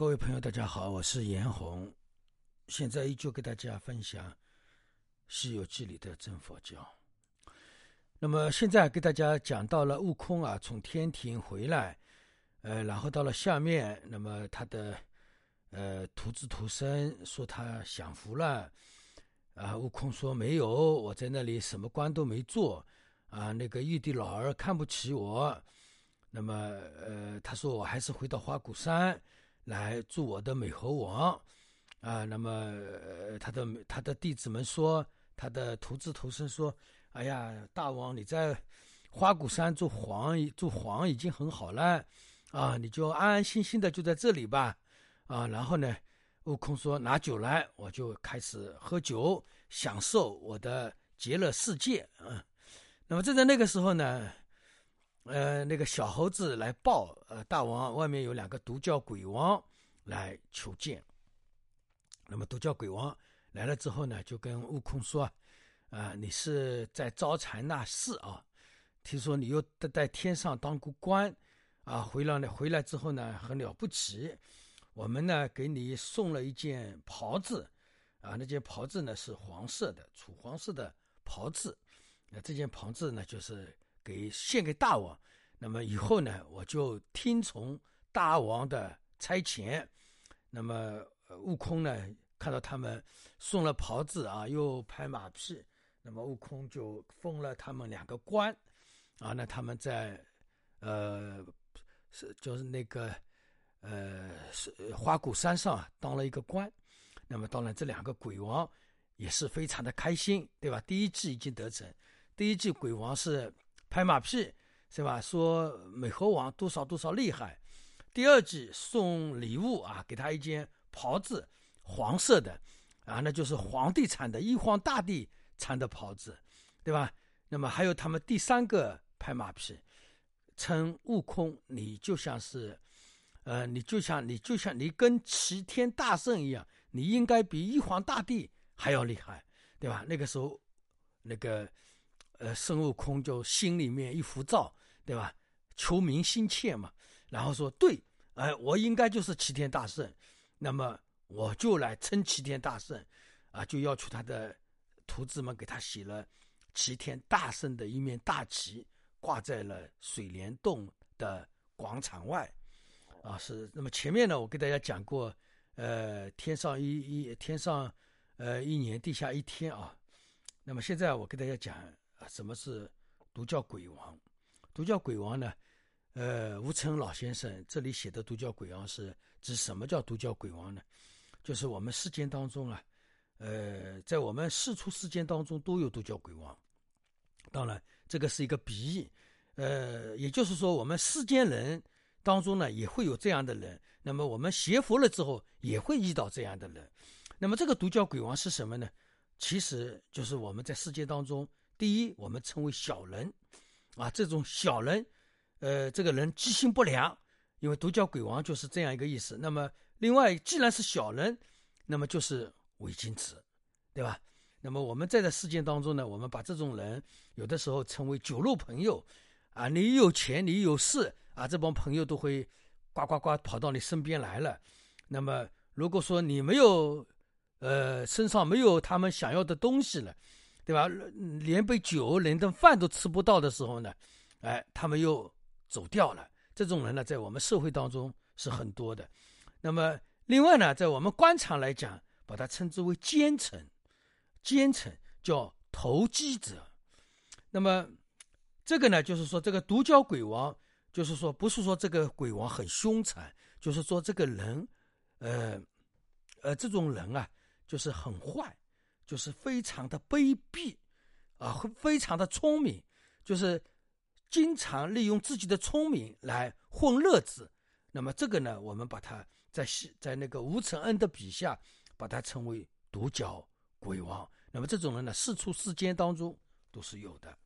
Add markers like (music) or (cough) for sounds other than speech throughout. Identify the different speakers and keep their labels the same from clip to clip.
Speaker 1: 各位朋友，大家好，我是严红，现在依旧给大家分享《西游记》里的真佛教。那么现在给大家讲到了悟空啊，从天庭回来，呃，然后到了下面，那么他的呃徒子徒孙说他享福了，啊，悟空说没有，我在那里什么官都没做，啊，那个玉帝老儿看不起我，那么呃，他说我还是回到花果山。来做我的美猴王，啊，那么他的他的弟子们说，他的徒子徒孙说，哎呀，大王你在花果山做皇做皇已经很好了，啊，你就安安心心的就在这里吧，啊，然后呢，悟空说拿酒来，我就开始喝酒，享受我的极乐世界，啊，那么正在那个时候呢。呃，那个小猴子来报，呃，大王外面有两个独角鬼王来求见。那么独角鬼王来了之后呢，就跟悟空说：“啊，你是在招财纳事啊？听说你又在在天上当过官，啊，回来呢，回来之后呢，很了不起。我们呢，给你送了一件袍子，啊，那件袍子呢是黄色的，楚黄色的袍子。那这件袍子呢，就是。”给献给大王，那么以后呢，我就听从大王的差遣。那么悟空呢，看到他们送了袍子啊，又拍马屁，那么悟空就封了他们两个官啊。那他们在呃是就是那个呃是花果山上当了一个官。那么当然这两个鬼王也是非常的开心，对吧？第一季已经得逞，第一季鬼王是。拍马屁是吧？说美猴王多少多少厉害。第二季送礼物啊，给他一件袍子，黄色的啊，那就是皇帝穿的，玉皇大帝穿的袍子，对吧？那么还有他们第三个拍马屁，称悟空你就像是，呃，你就像你就像你跟齐天大圣一样，你应该比玉皇大帝还要厉害，对吧？那个时候，那个。呃，孙悟空就心里面一浮躁，对吧？求名心切嘛，然后说：“对，哎，我应该就是齐天大圣，那么我就来称齐天大圣，啊，就要求他的徒子们给他写了齐天大圣的一面大旗，挂在了水帘洞的广场外，啊，是。那么前面呢，我给大家讲过，呃，天上一一天上，呃，一年地下一天啊。那么现在我给大家讲。啊，什么是独角鬼王？独角鬼王呢？呃，吴承恩老先生这里写的独角鬼王是指什么叫独角鬼王呢？就是我们世间当中啊，呃，在我们世出世间当中都有独角鬼王。当然，这个是一个比喻，呃，也就是说，我们世间人当中呢也会有这样的人。那么我们学佛了之后也会遇到这样的人。那么这个独角鬼王是什么呢？其实就是我们在世界当中。第一，我们称为小人，啊，这种小人，呃，这个人居心不良，因为独角鬼王就是这样一个意思。那么，另外，既然是小人，那么就是伪君子，对吧？那么我们在这事件当中呢，我们把这种人有的时候称为酒肉朋友，啊，你有钱，你有势，啊，这帮朋友都会呱呱呱跑到你身边来了。那么，如果说你没有，呃，身上没有他们想要的东西了。对吧？连杯酒、连顿饭都吃不到的时候呢，哎，他们又走掉了。这种人呢，在我们社会当中是很多的。那么，另外呢，在我们官场来讲，把它称之为奸臣，奸臣叫投机者。那么，这个呢，就是说，这个独角鬼王，就是说，不是说这个鬼王很凶残，就是说，这个人，呃，呃，这种人啊，就是很坏。就是非常的卑鄙，啊，非常的聪明，就是经常利用自己的聪明来混乐子。那么这个呢，我们把它在在那个吴承恩的笔下，把它称为独角鬼王。那么这种人呢，四处世间当中都是有的。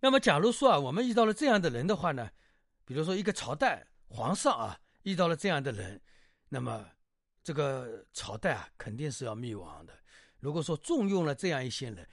Speaker 1: 那么假如说啊，我们遇到了这样的人的话呢，比如说一个朝代皇上啊，遇到了这样的人，那么这个朝代啊，肯定是要灭亡的。如果说重用了这样一些人，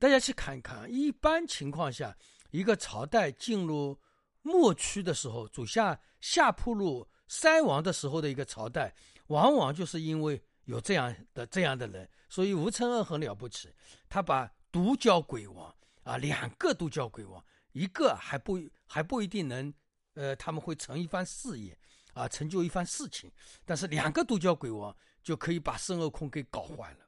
Speaker 1: 大家去看看，一般情况下，一个朝代进入末区的时候，走下下坡路、衰亡的时候的一个朝代，往往就是因为有这样的这样的人，所以吴承恩很了不起，他把独角鬼王啊，两个独角鬼王，一个还不还不一定能，呃，他们会成一番事业啊，成就一番事情，但是两个独角鬼王就可以把孙悟空给搞坏了。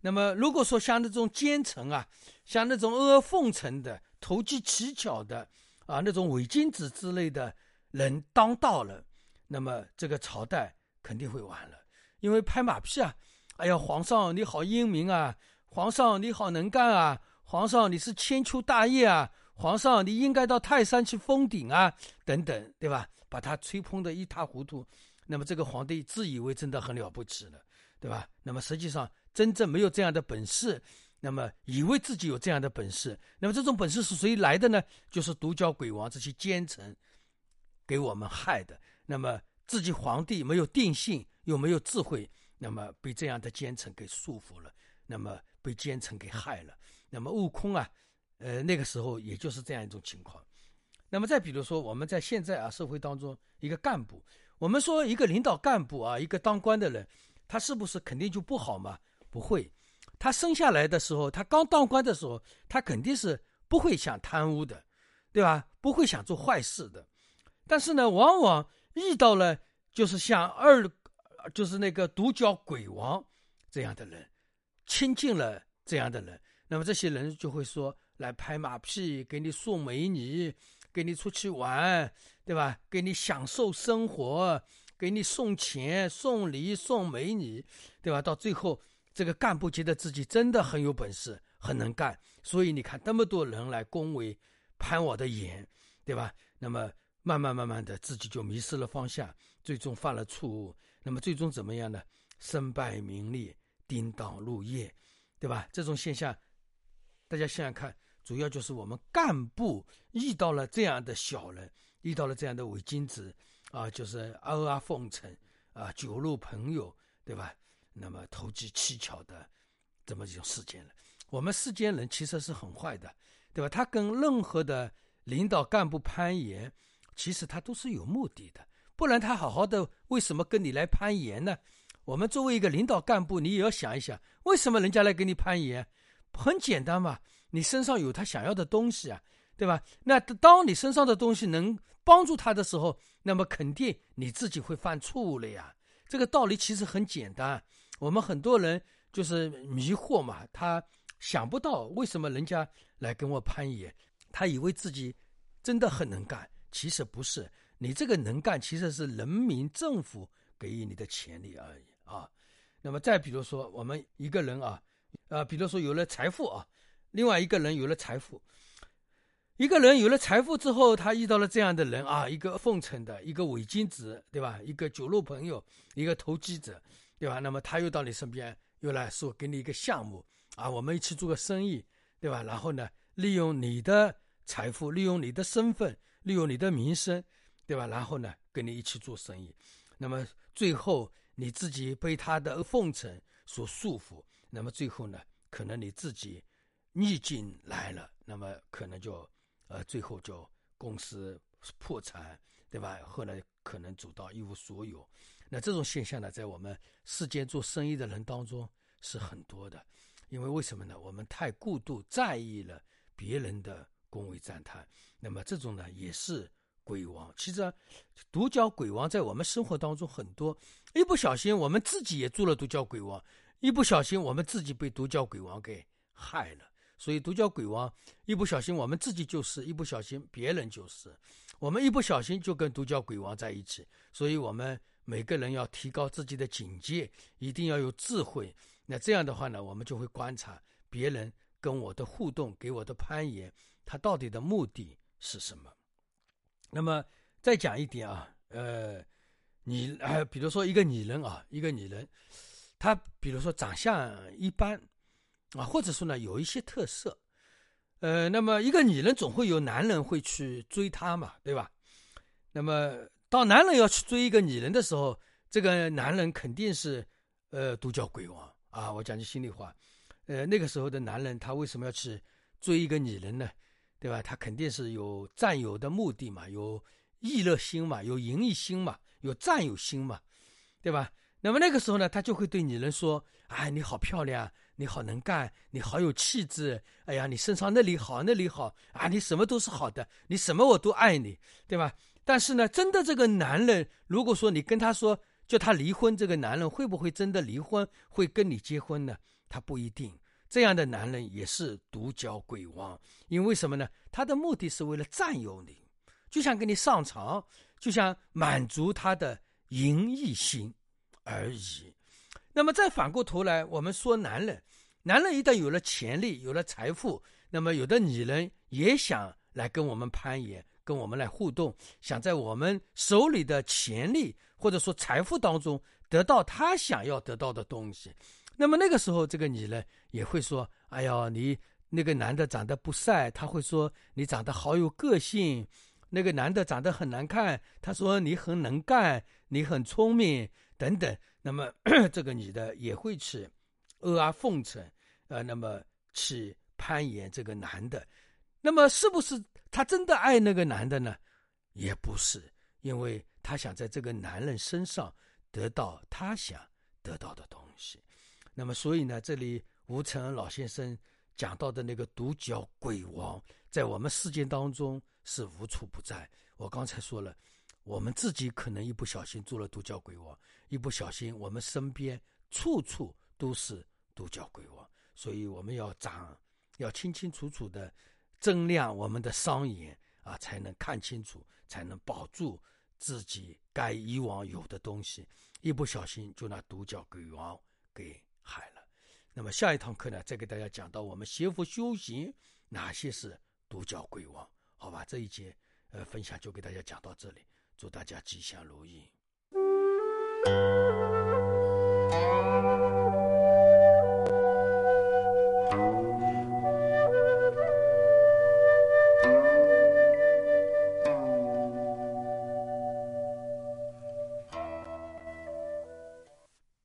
Speaker 1: 那么，如果说像那种奸臣啊，像那种阿谀奉承的、投机取巧的啊，那种伪君子之类的人当道了，那么这个朝代肯定会完了。因为拍马屁啊，哎呀，皇上你好英明啊，皇上你好能干啊，皇上你是千秋大业啊，皇上你应该到泰山去封顶啊，等等，对吧？把他吹捧的一塌糊涂，那么这个皇帝自以为真的很了不起了，对吧？那么实际上。真正没有这样的本事，那么以为自己有这样的本事，那么这种本事是谁来的呢？就是独角鬼王这些奸臣给我们害的。那么自己皇帝没有定性，又没有智慧，那么被这样的奸臣给束缚了，那么被奸臣给害了。那么悟空啊，呃，那个时候也就是这样一种情况。那么再比如说，我们在现在啊社会当中，一个干部，我们说一个领导干部啊，一个当官的人，他是不是肯定就不好嘛？不会，他生下来的时候，他刚当官的时候，他肯定是不会想贪污的，对吧？不会想做坏事的。但是呢，往往遇到了就是像二，就是那个独角鬼王这样的人，亲近了这样的人，那么这些人就会说来拍马屁，给你送美女，给你出去玩，对吧？给你享受生活，给你送钱、送礼、送美女，对吧？到最后。这个干部觉得自己真的很有本事，很能干，所以你看那么多人来恭维、攀我的眼，对吧？那么慢慢慢慢的，自己就迷失了方向，最终犯了错误。那么最终怎么样呢？身败名裂，叮当入夜，对吧？这种现象，大家想想看，主要就是我们干部遇到了这样的小人，遇到了这样的伪君子啊，就是阿谀奉承啊，酒肉朋友，对吧？那么投机取巧的这么一种事件了，我们世间人其实是很坏的，对吧？他跟任何的领导干部攀岩，其实他都是有目的的，不然他好好的为什么跟你来攀岩呢？我们作为一个领导干部，你也要想一想，为什么人家来跟你攀岩？很简单嘛，你身上有他想要的东西啊，对吧？那当你身上的东西能帮助他的时候，那么肯定你自己会犯错误了呀。这个道理其实很简单。我们很多人就是迷惑嘛，他想不到为什么人家来跟我攀岩，他以为自己真的很能干，其实不是。你这个能干其实是人民政府给予你的权利而已啊。那么再比如说，我们一个人啊，呃，比如说有了财富啊，另外一个人有了财富，一个人有了财富之后，他遇到了这样的人啊，一个奉承的，一个伪君子，对吧？一个酒肉朋友，一个投机者。对吧？那么他又到你身边，又来说给你一个项目啊，我们一起做个生意，对吧？然后呢，利用你的财富，利用你的身份，利用你的名声，对吧？然后呢，跟你一起做生意。那么最后你自己被他的奉承所束缚，那么最后呢，可能你自己逆境来了，那么可能就呃最后就公司破产，对吧？后来可能走到一无所有。那这种现象呢，在我们世间做生意的人当中是很多的，因为为什么呢？我们太过度在意了别人的恭维赞叹，那么这种呢也是鬼王。其实独角鬼王在我们生活当中很多，一不小心我们自己也做了独角鬼王，一不小心我们自己被独角鬼王给害了。所以独角鬼王一不小心我们自己就是，一不小心别人就是，我们一不小心就跟独角鬼王在一起，所以我们。每个人要提高自己的警戒，一定要有智慧。那这样的话呢，我们就会观察别人跟我的互动，给我的攀岩，他到底的目的是什么？那么再讲一点啊，呃，你呃，比如说一个女人啊，一个女人，她比如说长相一般啊，或者说呢有一些特色，呃，那么一个女人总会有男人会去追她嘛，对吧？那么。当男人要去追一个女人的时候，这个男人肯定是，呃，独角鬼王啊！我讲句心里话，呃，那个时候的男人他为什么要去追一个女人呢？对吧？他肯定是有占有的目的嘛，有逸乐心嘛，有盈利心嘛，有占有心嘛，对吧？那么那个时候呢，他就会对女人说：“哎，你好漂亮，你好能干，你好有气质。哎呀，你身上那里好，那里好啊，你什么都是好的，你什么我都爱你，对吧？”但是呢，真的这个男人，如果说你跟他说叫他离婚，这个男人会不会真的离婚，会跟你结婚呢？他不一定。这样的男人也是独角鬼王，因为什么呢？他的目的是为了占有你，就想跟你上床，就想满足他的淫逸心而已。那么再反过头来，我们说男人，男人一旦有了潜力，有了财富，那么有的女人也想来跟我们攀岩。跟我们来互动，想在我们手里的潜力或者说财富当中得到他想要得到的东西，那么那个时候，这个女人也会说：“哎呀，你那个男的长得不帅。”他会说：“你长得好有个性。”那个男的长得很难看，他说：“你很能干，你很聪明，等等。”那么 (clears throat) 这个女的也会去阿谀奉承，呃，那么去攀岩这个男的，那么是不是？她真的爱那个男的呢，也不是，因为她想在这个男人身上得到他想得到的东西。那么，所以呢，这里吴承恩老先生讲到的那个独角鬼王，在我们世界当中是无处不在。我刚才说了，我们自己可能一不小心做了独角鬼王，一不小心我们身边处处都是独角鬼王，所以我们要长，要清清楚楚的。睁亮我们的双眼啊，才能看清楚，才能保住自己该以往有的东西。一不小心就拿独角鬼王给害了。那么下一堂课呢，再给大家讲到我们学佛修行哪些是独角鬼王？好吧，这一节呃分享就给大家讲到这里，祝大家吉祥如意。